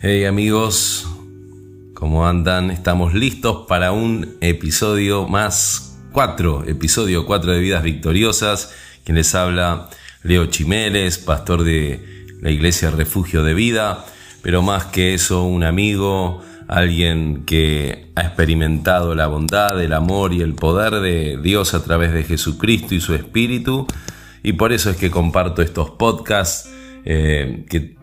Hey amigos, ¿cómo andan? Estamos listos para un episodio más 4, episodio 4 de Vidas Victoriosas. Quien les habla, Leo Chimeles, pastor de la Iglesia Refugio de Vida, pero más que eso, un amigo, alguien que ha experimentado la bondad, el amor y el poder de Dios a través de Jesucristo y su Espíritu. Y por eso es que comparto estos podcasts eh, que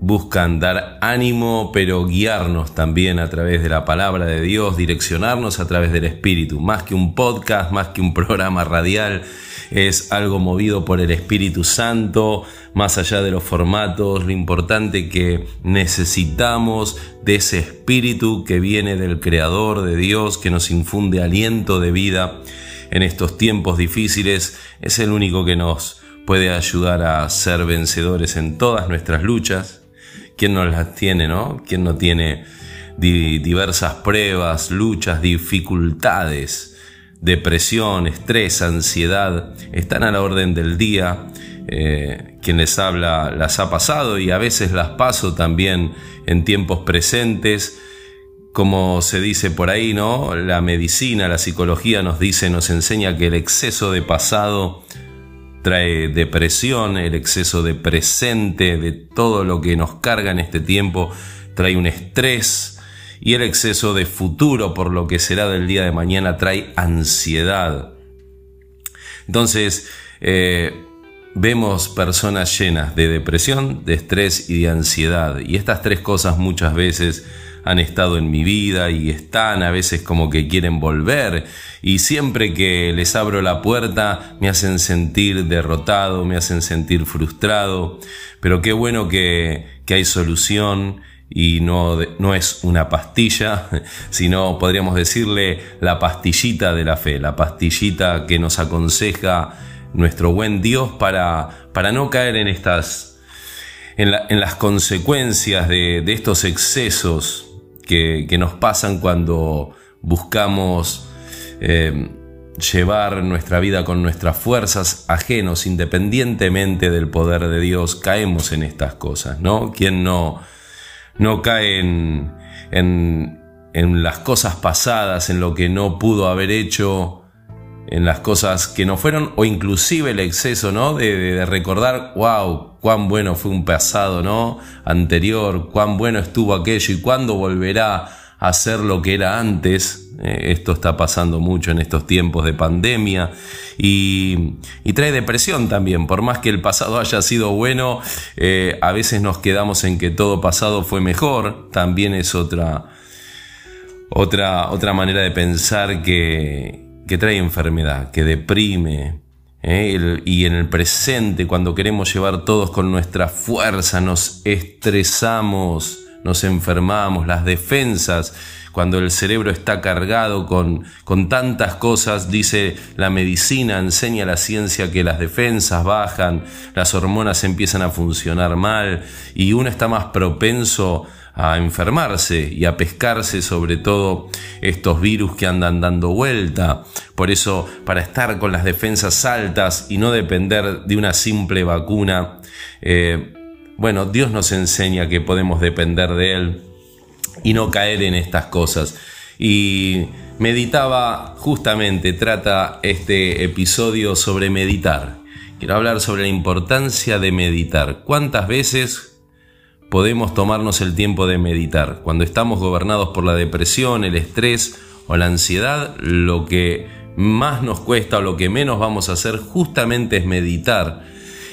buscan dar ánimo, pero guiarnos también a través de la palabra de Dios, direccionarnos a través del Espíritu. Más que un podcast, más que un programa radial, es algo movido por el Espíritu Santo, más allá de los formatos, lo importante que necesitamos de ese Espíritu que viene del Creador, de Dios, que nos infunde aliento de vida en estos tiempos difíciles, es el único que nos puede ayudar a ser vencedores en todas nuestras luchas. ¿Quién no las tiene, no? ¿Quién no tiene diversas pruebas, luchas, dificultades, depresión, estrés, ansiedad? Están a la orden del día. Eh, quien les habla las ha pasado y a veces las paso también en tiempos presentes. Como se dice por ahí, ¿no? La medicina, la psicología nos dice, nos enseña que el exceso de pasado trae depresión, el exceso de presente, de todo lo que nos carga en este tiempo, trae un estrés y el exceso de futuro por lo que será del día de mañana trae ansiedad. Entonces, eh, vemos personas llenas de depresión, de estrés y de ansiedad. Y estas tres cosas muchas veces han estado en mi vida y están a veces como que quieren volver y siempre que les abro la puerta me hacen sentir derrotado, me hacen sentir frustrado, pero qué bueno que, que hay solución y no, no es una pastilla, sino podríamos decirle la pastillita de la fe, la pastillita que nos aconseja nuestro buen Dios para, para no caer en estas, en, las consecuencias de, de estos excesos que, nos pasan cuando buscamos eh, llevar nuestra vida con nuestras fuerzas ajenos, independientemente del poder de Dios, caemos en estas cosas, ¿no? ¿Quién no, no cae en, en las cosas pasadas, en lo que no pudo haber hecho? en las cosas que no fueron, o inclusive el exceso, ¿no? De, recordar, wow, cuán bueno fue un pasado, ¿no? Anterior, cuán bueno estuvo aquello y cuándo volverá a ser lo que era antes. Eh, esto está pasando mucho en estos tiempos de pandemia y, trae depresión también. Por más que el pasado haya sido bueno, eh, a veces nos quedamos en que todo pasado fue mejor. También es otra, otra, otra manera de pensar que, trae enfermedad, que deprime. ¿eh? y en el presente, cuando queremos llevar todos con nuestra fuerza, nos estresamos, nos enfermamos, las defensas, cuando el cerebro está cargado con, con tantas cosas, dice la medicina, enseña la ciencia que las defensas bajan, las hormonas empiezan a funcionar mal y uno está más propenso a enfermarse y a pescarse sobre todo estos virus que andan dando vuelta. Por eso, para estar con las defensas altas y no depender de una simple vacuna, eh, bueno, Dios nos enseña que podemos depender de Él y no caer en estas cosas. Y meditaba, justamente trata este episodio sobre meditar. Quiero hablar sobre la importancia de meditar. ¿Cuántas veces podemos tomarnos el tiempo de meditar. Cuando estamos gobernados por la depresión, el estrés o la ansiedad, lo que más nos cuesta o lo que menos vamos a hacer justamente es meditar.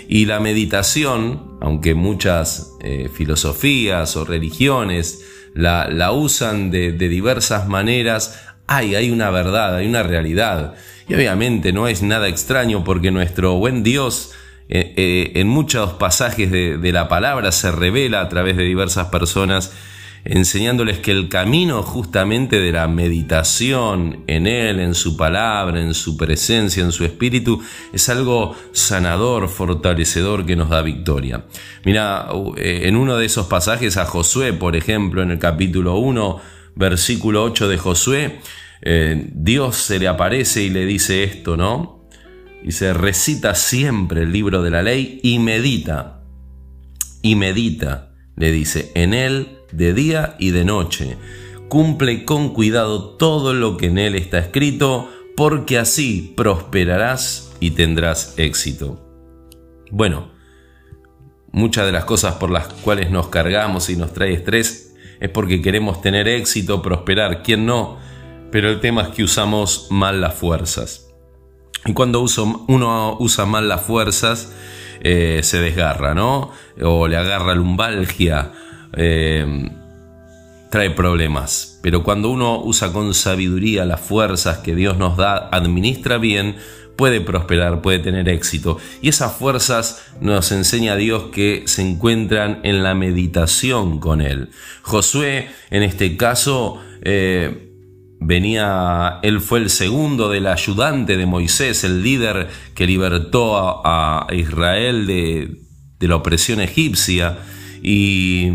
Y la meditación, aunque muchas eh, filosofías o religiones la, usan de, diversas maneras, hay, hay una verdad, hay una realidad. Y obviamente no es nada extraño porque nuestro buen Dios eh, eh, en muchos pasajes de, la palabra se revela a través de diversas personas enseñándoles que el camino justamente de la meditación en Él, en su palabra, en su presencia, en su espíritu, es algo sanador, fortalecedor que nos da victoria. Mira, eh, en uno de esos pasajes a Josué, por ejemplo, en el capítulo 1, versículo 8 de Josué, Dios se le aparece y le dice esto, ¿no? se recita siempre el libro de la ley y medita, y medita le dice, en él de día y de noche. Cumple con cuidado todo lo que en él está escrito, porque así prosperarás y tendrás éxito. Bueno, muchas de las cosas por las cuales nos cargamos y nos trae estrés es porque queremos tener éxito, prosperar, ¿quién no? Pero el tema es que usamos mal las fuerzas. Y cuando uno usa mal las fuerzas, eh, se desgarra, ¿no? O le agarra lumbalgia, eh, trae problemas. Pero cuando uno usa con sabiduría las fuerzas que Dios nos da, administra bien, puede prosperar, puede tener éxito. Y esas fuerzas nos enseña Dios que se encuentran en la meditación con Él. Josué, en este caso, eh, venía, él fue el segundo del ayudante de Moisés, el líder que libertó a, Israel de la opresión egipcia y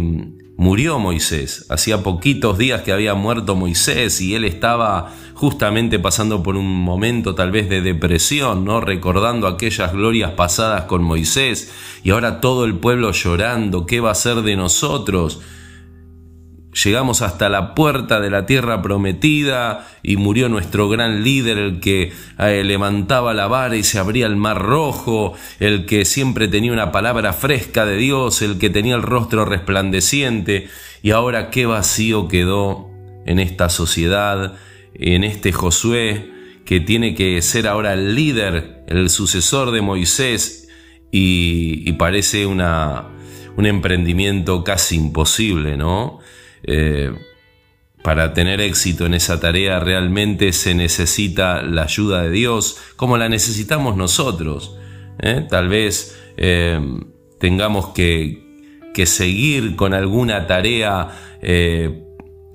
murió Moisés. Hacía poquitos días que había muerto Moisés y él estaba justamente pasando por un momento tal vez de depresión, ¿no? Recordando aquellas glorias pasadas con Moisés y ahora todo el pueblo llorando, ¿qué va a ser de nosotros? Llegamos hasta la puerta de la tierra prometida y murió nuestro gran líder, el que eh, levantaba la vara y se abría el mar rojo, el que siempre tenía una palabra fresca de Dios, el que tenía el rostro resplandeciente. Y ahora qué vacío quedó en esta sociedad, en este Josué, que tiene que ser ahora el líder, el sucesor de Moisés, y, parece una, un emprendimiento casi imposible, ¿no? Eh, para tener éxito en esa tarea realmente se necesita la ayuda de Dios, como la necesitamos nosotros. ¿eh? Tal vez eh, tengamos que, que, seguir con alguna tarea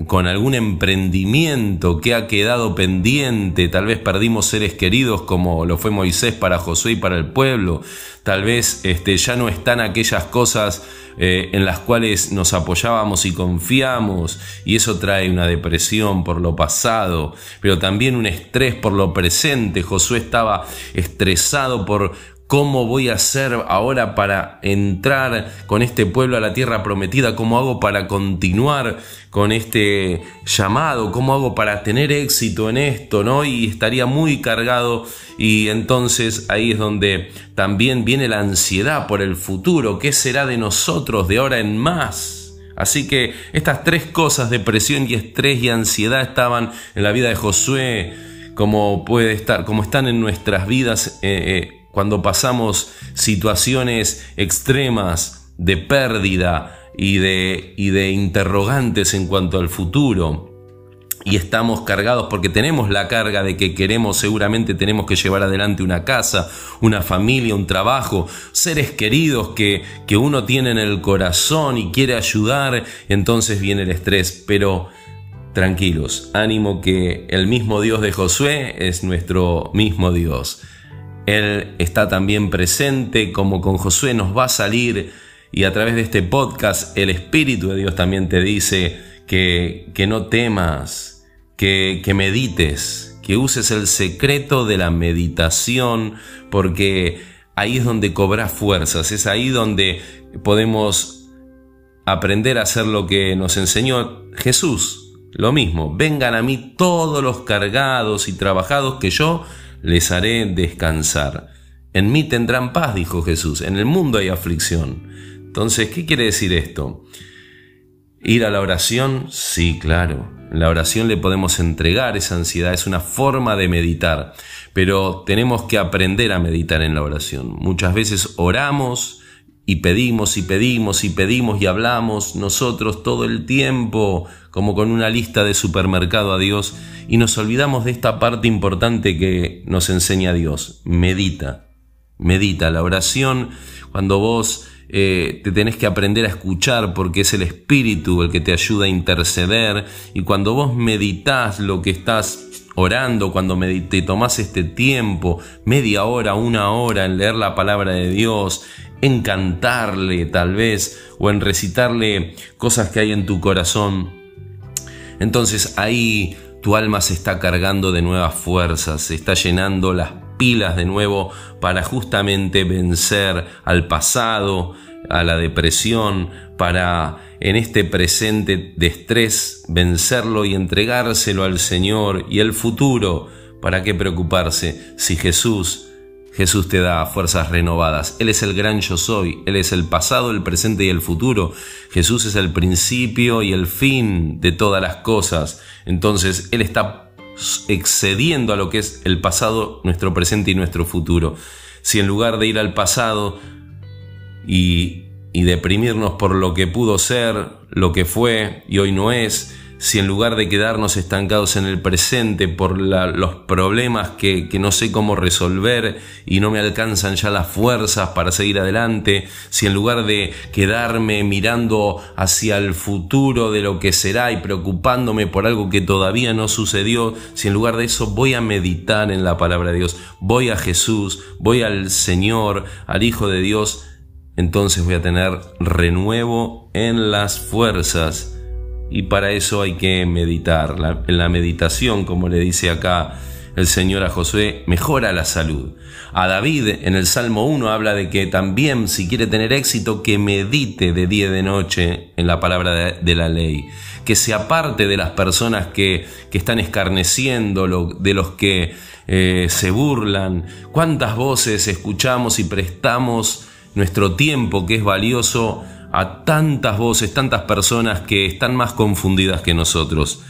con algún emprendimiento que ha quedado pendiente, tal vez perdimos seres queridos como lo fue Moisés para Josué y para el pueblo, tal vez este, ya no están aquellas cosas eh, en las cuales nos apoyábamos y confiamos y eso trae una depresión por lo pasado, pero también un estrés por lo presente. Josué estaba estresado por ¿Cómo voy a hacer ahora para entrar con este pueblo a la tierra prometida? ¿Cómo hago para continuar con este llamado? ¿Cómo hago para tener éxito en esto? ¿no? Y estaría muy cargado y entonces ahí es donde también viene la ansiedad por el futuro. ¿Qué será de nosotros de ahora en más? Así que estas tres cosas, depresión y estrés y ansiedad, estaban en la vida de Josué, como puede estar, como están en nuestras vidas. Eh, eh, cuando pasamos situaciones extremas de pérdida y de, y de interrogantes en cuanto al futuro, y estamos cargados porque tenemos la carga de que queremos, seguramente tenemos que llevar adelante una casa, una familia, un trabajo, seres queridos que, que uno tiene en el corazón y quiere ayudar, entonces viene el estrés, pero tranquilos, ánimo que el mismo Dios de Josué es nuestro mismo Dios. Él está también presente, como con Josué nos va a salir y a través de este podcast el Espíritu de Dios también te dice que, que no temas, que, que medites, que uses el secreto de la meditación, porque ahí es donde cobras fuerzas, es ahí donde podemos aprender a hacer lo que nos enseñó Jesús. Lo mismo, vengan a mí todos los cargados y trabajados que yo les haré descansar. En mí tendrán paz, dijo Jesús, en el mundo hay aflicción. Entonces, ¿qué quiere decir esto? ¿Ir a la oración? Sí, claro. En la oración le podemos entregar esa ansiedad, es una forma de meditar, pero tenemos que aprender a meditar en la oración. Muchas veces oramos y pedimos y pedimos y pedimos y hablamos nosotros todo el tiempo como con una lista de supermercado a Dios y nos olvidamos de esta parte importante que nos enseña Dios. Medita, medita. La oración, cuando vos eh, te tenés que aprender a escuchar porque es el Espíritu el que te ayuda a interceder y cuando vos meditas lo que estás orando, cuando te tomás este tiempo, media hora, una hora en leer la palabra de Dios, en cantarle tal vez o en recitarle cosas que hay en tu corazón, entonces ahí tu alma se está cargando de nuevas fuerzas, se está llenando las pilas de nuevo para justamente vencer al pasado, a la depresión, para en este presente de estrés vencerlo y entregárselo al Señor y el futuro, ¿para qué preocuparse si Jesús Jesús te da fuerzas renovadas. Él es el gran yo soy. Él es el pasado, el presente y el futuro. Jesús es el principio y el fin de todas las cosas. Entonces, Él está excediendo a lo que es el pasado, nuestro presente y nuestro futuro. Si en lugar de ir al pasado y, y deprimirnos por lo que pudo ser, lo que fue y hoy no es, si en lugar de quedarnos estancados en el presente por los problemas que, que, no sé cómo resolver y no me alcanzan ya las fuerzas para seguir adelante, si en lugar de quedarme mirando hacia el futuro de lo que será y preocupándome por algo que todavía no sucedió, si en lugar de eso voy a meditar en la palabra de Dios, voy a Jesús, voy al Señor, al Hijo de Dios, entonces voy a tener renuevo en las fuerzas y para eso hay que meditar. La, en la meditación, como le dice acá el Señor a Josué, mejora la salud. A David en el Salmo 1 habla de que también si quiere tener éxito, que medite de día y de noche en la palabra de, la ley, que se aparte de las personas que, que están escarneciendo, de los que eh, se burlan. ¿Cuántas voces escuchamos y prestamos nuestro tiempo que es valioso a tantas voces, tantas personas que están más confundidas que nosotros.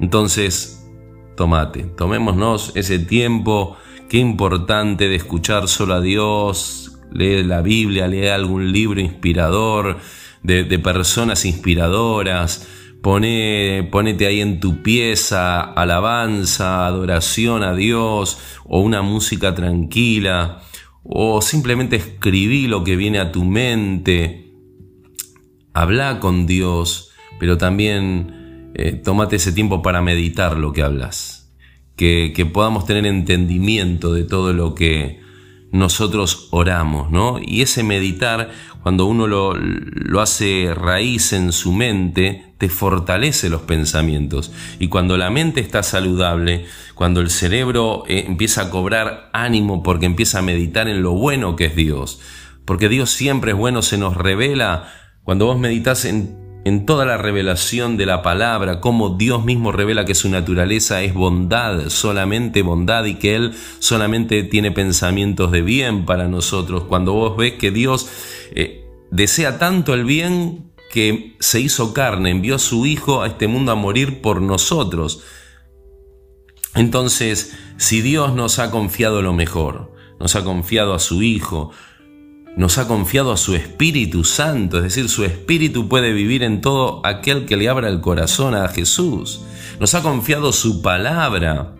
Entonces, tomate, tomémonos ese tiempo, qué importante de escuchar solo a Dios, lee la Biblia, lee algún libro inspirador, de, personas inspiradoras, Pone, ponete ahí en tu pieza alabanza, adoración a Dios o una música tranquila o simplemente escribí lo que viene a tu mente habla con Dios, pero también eh, tómate ese tiempo para meditar lo que hablas, que, que, podamos tener entendimiento de todo lo que nosotros oramos, ¿no? Y ese meditar, cuando uno lo, lo hace raíz en su mente, te fortalece los pensamientos. Y cuando la mente está saludable, cuando el cerebro eh, empieza a cobrar ánimo porque empieza a meditar en lo bueno que es Dios, porque Dios siempre es bueno, se nos revela cuando vos meditas en, toda la revelación de la palabra, cómo Dios mismo revela que su naturaleza es bondad, solamente bondad y que Él solamente tiene pensamientos de bien para nosotros, cuando vos ves que Dios eh, desea tanto el bien que se hizo carne, envió a su Hijo a este mundo a morir por nosotros. Entonces, si Dios nos ha confiado lo mejor, nos ha confiado a su Hijo, nos ha confiado a su Espíritu Santo, es decir, su Espíritu puede vivir en todo aquel que le abra el corazón a Jesús. Nos ha confiado su palabra.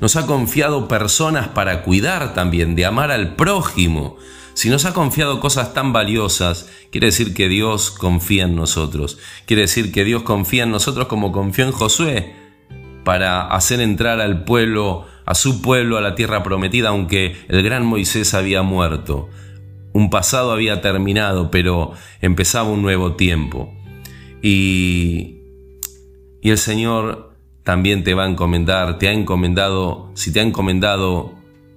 Nos ha confiado personas para cuidar también, de amar al prójimo. Si nos ha confiado cosas tan valiosas, quiere decir que Dios confía en nosotros. Quiere decir que Dios confía en nosotros como confió en Josué para hacer entrar al pueblo a su pueblo a la tierra prometida, aunque el gran Moisés había muerto. Un pasado había terminado, pero empezaba un nuevo tiempo. Y, y el Señor también te va a encomendar, te ha encomendado, si te ha encomendado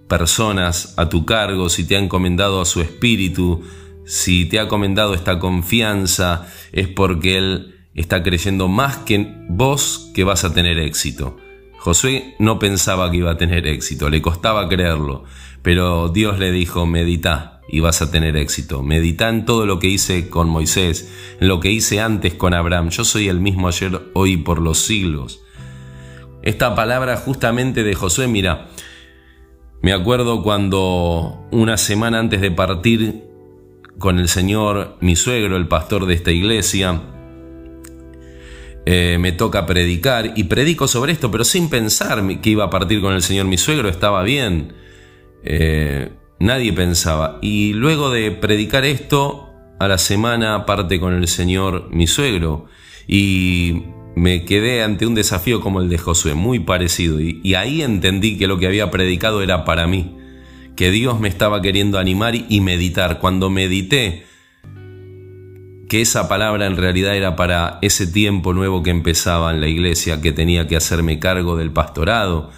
personas a tu cargo, si te ha encomendado a su espíritu, si te ha encomendado esta confianza, es porque Él está creyendo más que vos que vas a tener éxito. Josué no pensaba que iba a tener éxito, le costaba creerlo, pero Dios le dijo, medita y vas a tener éxito. Medita en todo lo que hice con Moisés, en lo que hice antes con Abraham. Yo soy el mismo ayer, hoy por los siglos. Esta palabra justamente de Josué, mira, me acuerdo cuando una semana antes de partir con el Señor, mi suegro, el pastor de esta iglesia, eh, me toca predicar y predico sobre esto, pero sin pensar que iba a partir con el Señor mi suegro, estaba bien. Eh, nadie pensaba. Y luego de predicar esto, a la semana parte con el Señor mi suegro. Y me quedé ante un desafío como el de Josué, muy parecido. y ahí entendí que lo que había predicado era para mí, que Dios me estaba queriendo animar y meditar. Cuando medité, que esa palabra en realidad era para ese tiempo nuevo que empezaba en la iglesia, que tenía que hacerme cargo del pastorado,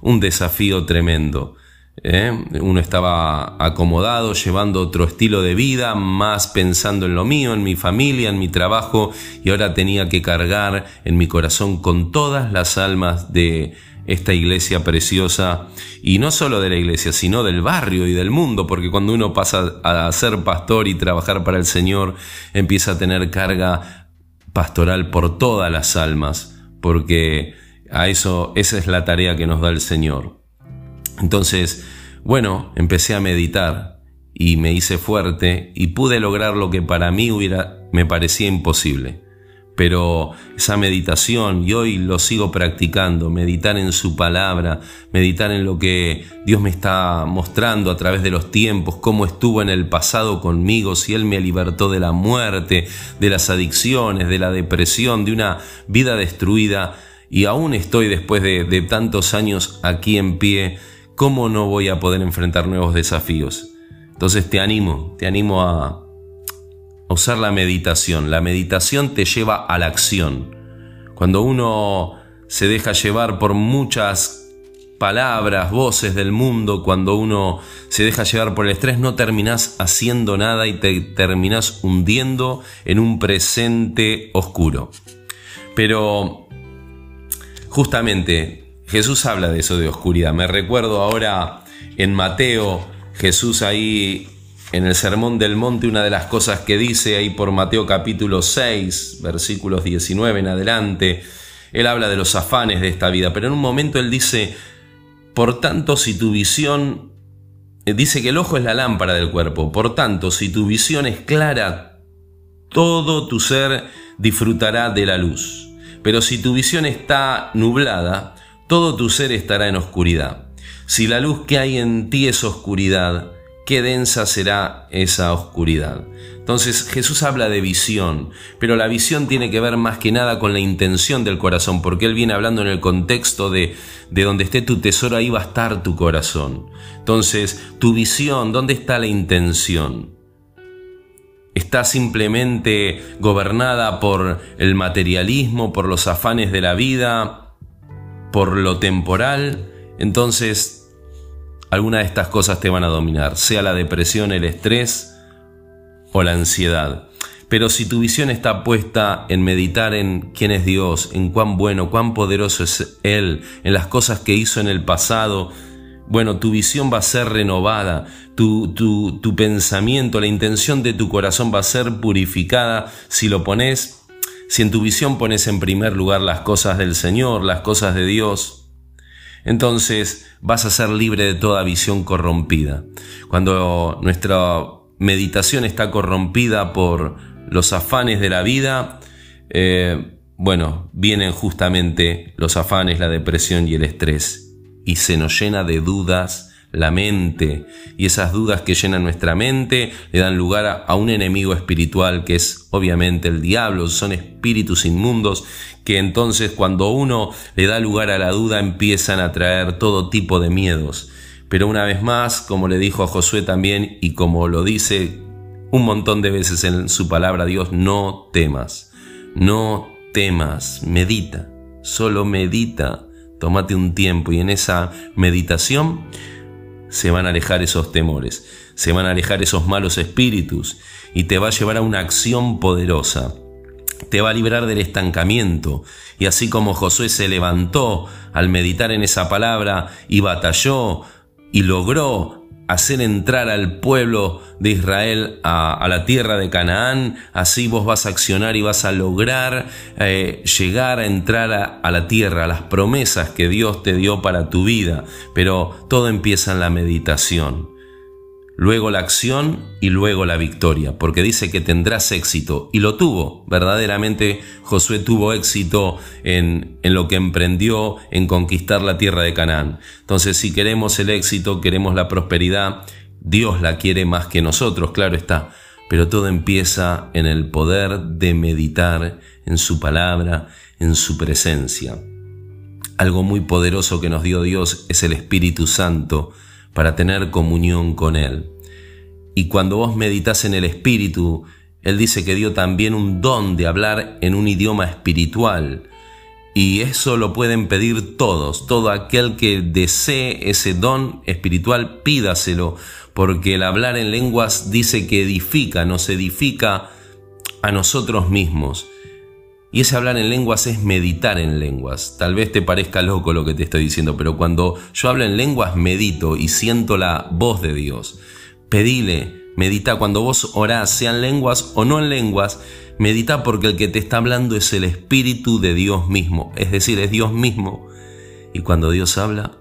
un desafío tremendo. ¿eh? Uno estaba acomodado, llevando otro estilo de vida, más pensando en lo mío, en mi familia, en mi trabajo, y ahora tenía que cargar en mi corazón con todas las almas de esta iglesia preciosa, y no solo de la iglesia, sino del barrio y del mundo, porque cuando uno pasa a ser pastor y trabajar para el Señor, empieza a tener carga pastoral por todas las almas, porque a eso, esa es la tarea que nos da el Señor. Entonces, bueno, empecé a meditar y me hice fuerte y pude lograr lo que para mí me parecía imposible. Pero esa meditación, y hoy lo sigo practicando, meditar en su palabra, meditar en lo que Dios me está mostrando a través de los tiempos, cómo estuvo en el pasado conmigo, si Él me libertó de la muerte, de las adicciones, de la depresión, de una vida destruida, y aún estoy después de, tantos años aquí en pie ¿cómo no voy a poder enfrentar nuevos desafíos? Entonces te animo, te animo a usar la meditación. La meditación te lleva a la acción. Cuando uno se deja llevar por muchas palabras, voces del mundo, cuando uno se deja llevar por el estrés, no terminás haciendo nada y te terminás hundiendo en un presente oscuro. Pero justamente Jesús habla de eso de oscuridad. Me recuerdo ahora en Mateo, Jesús ahí en el Sermón del Monte, una de las cosas que dice ahí por Mateo capítulo 6, versículos 19 en adelante, él habla de los afanes de esta vida, pero en un momento él dice, por tanto, si tu visión, eh, dice que el ojo es la lámpara del cuerpo, por tanto, si tu visión es clara, todo tu ser disfrutará de la luz. Pero si tu visión está nublada, todo tu ser estará en oscuridad. Si la luz que hay en ti es oscuridad, qué densa será esa oscuridad. Entonces Jesús habla de visión, pero la visión tiene que ver más que nada con la intención del corazón, porque Él viene hablando en el contexto de, de donde esté tu tesoro, ahí va a estar tu corazón. Entonces, tu visión, ¿dónde está la intención? está simplemente gobernada por el materialismo, por los afanes de la vida, por lo temporal, entonces alguna de estas cosas te van a dominar, sea la depresión, el estrés o la ansiedad. Pero si tu visión está puesta en meditar en quién es Dios, en cuán bueno, cuán poderoso es Él, en las cosas que hizo en el pasado, bueno, tu visión va a ser renovada, tu, tu, tu pensamiento, la intención de tu corazón va a ser purificada si lo pones si en tu visión pones en primer lugar las cosas del Señor, las cosas de Dios, entonces vas a ser libre de toda visión corrompida. Cuando nuestra meditación está corrompida por los afanes de la vida, eh, bueno, vienen justamente los afanes, la depresión y el estrés, y se nos llena de dudas, la mente y esas dudas que llenan nuestra mente le dan lugar a, un enemigo espiritual que es obviamente el diablo, son espíritus inmundos que entonces cuando uno le da lugar a la duda empiezan a traer todo tipo de miedos. Pero una vez más, como le dijo a Josué también y como lo dice un montón de veces en su palabra Dios, no temas, no temas, medita, solo medita, tómate un tiempo y en esa meditación se van a alejar esos temores, se van a alejar esos malos espíritus y te va a llevar a una acción poderosa. Te va a librar del estancamiento y así como Josué se levantó al meditar en esa palabra y batalló y logró hacer entrar al pueblo de Israel a, la tierra de Canaán, así vos vas a accionar y vas a lograr eh, llegar a entrar a, a la tierra, a las promesas que Dios te dio para tu vida, pero todo empieza en la meditación luego la acción y luego la victoria, porque dice que tendrás éxito, y lo tuvo, verdaderamente Josué tuvo éxito en, en, lo que emprendió en conquistar la tierra de Canaán. Entonces, si queremos el éxito, queremos la prosperidad, Dios la quiere más que nosotros, claro está, pero todo empieza en el poder de meditar en su palabra, en su presencia. Algo muy poderoso que nos dio Dios es el Espíritu Santo, para tener comunión con Él. Y cuando vos meditas en el Espíritu, Él dice que dio también un don de hablar en un idioma espiritual. Y eso lo pueden pedir todos, todo aquel que desee ese don espiritual, pídaselo, porque el hablar en lenguas dice que edifica, nos edifica a nosotros mismos. Y ese hablar en lenguas es meditar en lenguas. Tal vez te parezca loco lo que te estoy diciendo, pero cuando yo hablo en lenguas medito y siento la voz de Dios. Pedile, medita cuando vos orás, sean lenguas o no en lenguas, medita porque el que te está hablando es el Espíritu de Dios mismo, es decir, es Dios mismo. Y cuando Dios habla,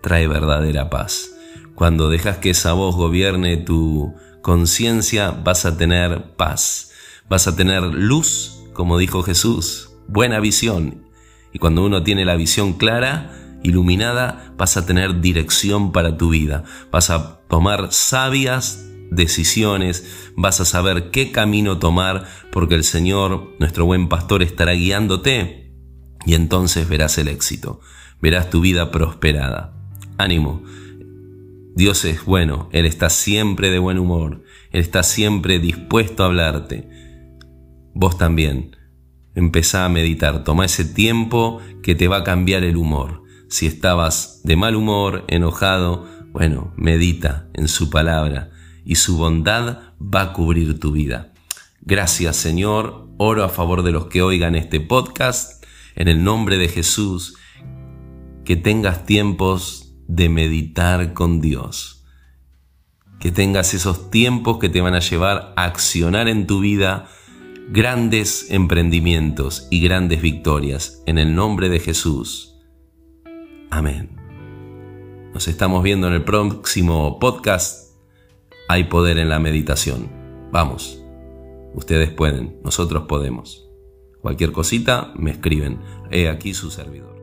trae verdadera paz. Cuando dejas que esa voz gobierne tu conciencia, vas a tener paz, vas a tener luz como dijo Jesús, buena visión. Y cuando uno tiene la visión clara, iluminada, vas a tener dirección para tu vida, vas a tomar sabias decisiones, vas a saber qué camino tomar, porque el Señor, nuestro buen pastor, estará guiándote y entonces verás el éxito, verás tu vida prosperada. Ánimo. Dios es bueno, Él está siempre de buen humor, Él está siempre dispuesto a hablarte vos también. Empezá a meditar, toma ese tiempo que te va a cambiar el humor. Si estabas de mal humor, enojado, bueno, medita en su palabra y su bondad va a cubrir tu vida. Gracias Señor, oro a favor de los que oigan este podcast, en el nombre de Jesús, que tengas tiempos de meditar con Dios, que tengas esos tiempos que te van a llevar a accionar en tu vida, grandes emprendimientos y grandes victorias en el nombre de Jesús. Amén. Nos estamos viendo en el próximo podcast. Hay poder en la meditación. Vamos. Ustedes pueden, nosotros podemos. Cualquier cosita me escriben. He aquí su servidor.